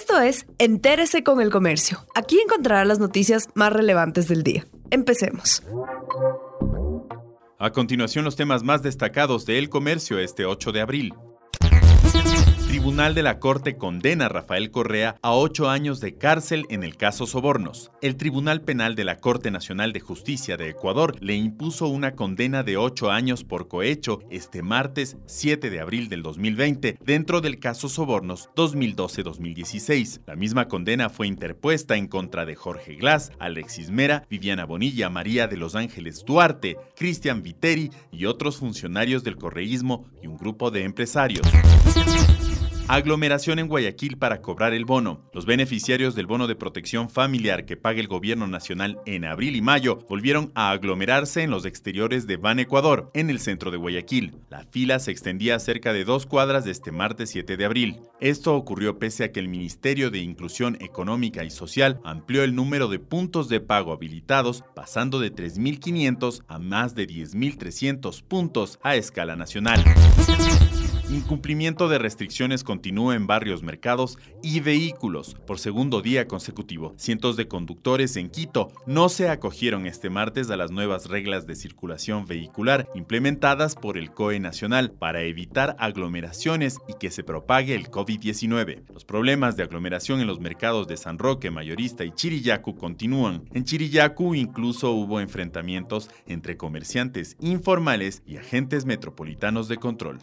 Esto es Entérese con el Comercio. Aquí encontrará las noticias más relevantes del día. Empecemos. A continuación los temas más destacados de El Comercio este 8 de abril. Tribunal de la Corte condena a Rafael Correa a ocho años de cárcel en el caso Sobornos. El Tribunal Penal de la Corte Nacional de Justicia de Ecuador le impuso una condena de ocho años por cohecho este martes 7 de abril del 2020 dentro del caso Sobornos 2012-2016. La misma condena fue interpuesta en contra de Jorge Glass, Alexis Mera, Viviana Bonilla, María de los Ángeles Duarte, Cristian Viteri y otros funcionarios del correísmo y un grupo de empresarios. Aglomeración en Guayaquil para cobrar el bono. Los beneficiarios del bono de protección familiar que paga el gobierno nacional en abril y mayo volvieron a aglomerarse en los exteriores de Ban Ecuador, en el centro de Guayaquil. La fila se extendía cerca de dos cuadras de este martes 7 de abril. Esto ocurrió pese a que el Ministerio de Inclusión Económica y Social amplió el número de puntos de pago habilitados, pasando de 3.500 a más de 10.300 puntos a escala nacional. Incumplimiento de restricciones continúa en barrios, mercados y vehículos por segundo día consecutivo. Cientos de conductores en Quito no se acogieron este martes a las nuevas reglas de circulación vehicular implementadas por el COE Nacional para evitar aglomeraciones y que se propague el COVID-19. Los problemas de aglomeración en los mercados de San Roque, Mayorista y Chirillacu continúan. En Chirillacu incluso hubo enfrentamientos entre comerciantes informales y agentes metropolitanos de control.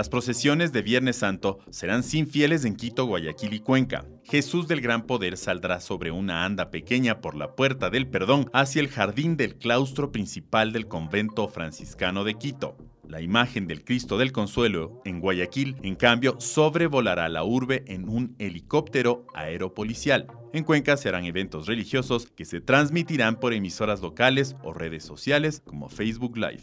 Las procesiones de Viernes Santo serán sin fieles en Quito, Guayaquil y Cuenca. Jesús del Gran Poder saldrá sobre una anda pequeña por la Puerta del Perdón hacia el jardín del claustro principal del convento franciscano de Quito. La imagen del Cristo del Consuelo en Guayaquil, en cambio, sobrevolará la urbe en un helicóptero aeropolicial. En Cuenca se harán eventos religiosos que se transmitirán por emisoras locales o redes sociales como Facebook Live.